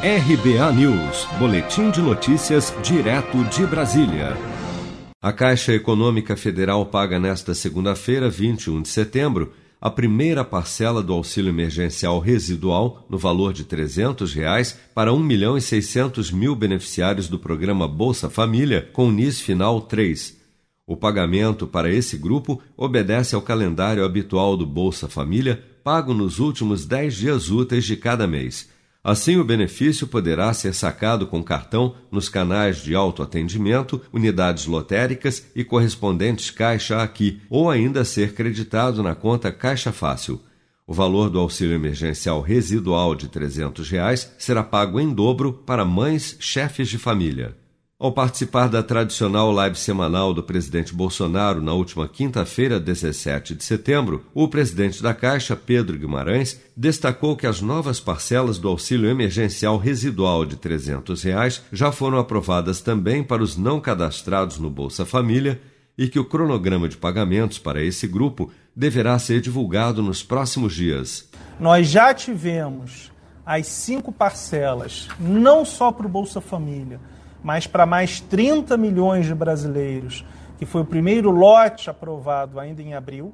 RBA News, Boletim de Notícias, direto de Brasília. A Caixa Econômica Federal paga nesta segunda-feira, 21 de setembro, a primeira parcela do auxílio emergencial residual no valor de 300 reais para 1 milhão e 600 mil beneficiários do programa Bolsa Família com NIS final 3. O pagamento para esse grupo obedece ao calendário habitual do Bolsa Família, pago nos últimos 10 dias úteis de cada mês. Assim, o benefício poderá ser sacado com cartão nos canais de autoatendimento, unidades lotéricas e correspondentes Caixa Aqui, ou ainda ser creditado na conta Caixa Fácil. O valor do auxílio emergencial residual de 300 reais será pago em dobro para mães chefes de família. Ao participar da tradicional live semanal do presidente Bolsonaro na última quinta-feira, 17 de setembro, o presidente da Caixa, Pedro Guimarães, destacou que as novas parcelas do auxílio emergencial residual de 300 reais já foram aprovadas também para os não cadastrados no Bolsa Família e que o cronograma de pagamentos para esse grupo deverá ser divulgado nos próximos dias. Nós já tivemos as cinco parcelas, não só para o Bolsa Família mas para mais 30 milhões de brasileiros, que foi o primeiro lote aprovado ainda em abril,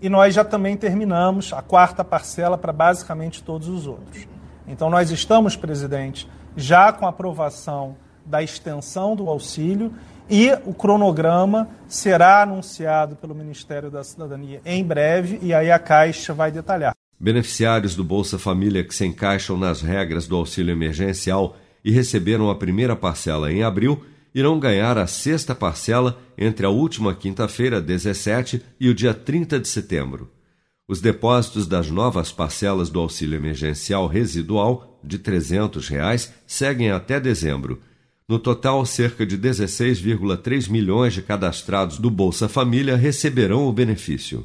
e nós já também terminamos a quarta parcela para basicamente todos os outros. Então, nós estamos, presidente, já com a aprovação da extensão do auxílio e o cronograma será anunciado pelo Ministério da Cidadania em breve e aí a Caixa vai detalhar. Beneficiários do Bolsa Família que se encaixam nas regras do auxílio emergencial e receberam a primeira parcela em abril irão ganhar a sexta parcela entre a última quinta-feira, 17, e o dia 30 de setembro. Os depósitos das novas parcelas do auxílio emergencial residual, de 300 reais, seguem até dezembro. No total, cerca de 16,3 milhões de cadastrados do Bolsa Família receberão o benefício.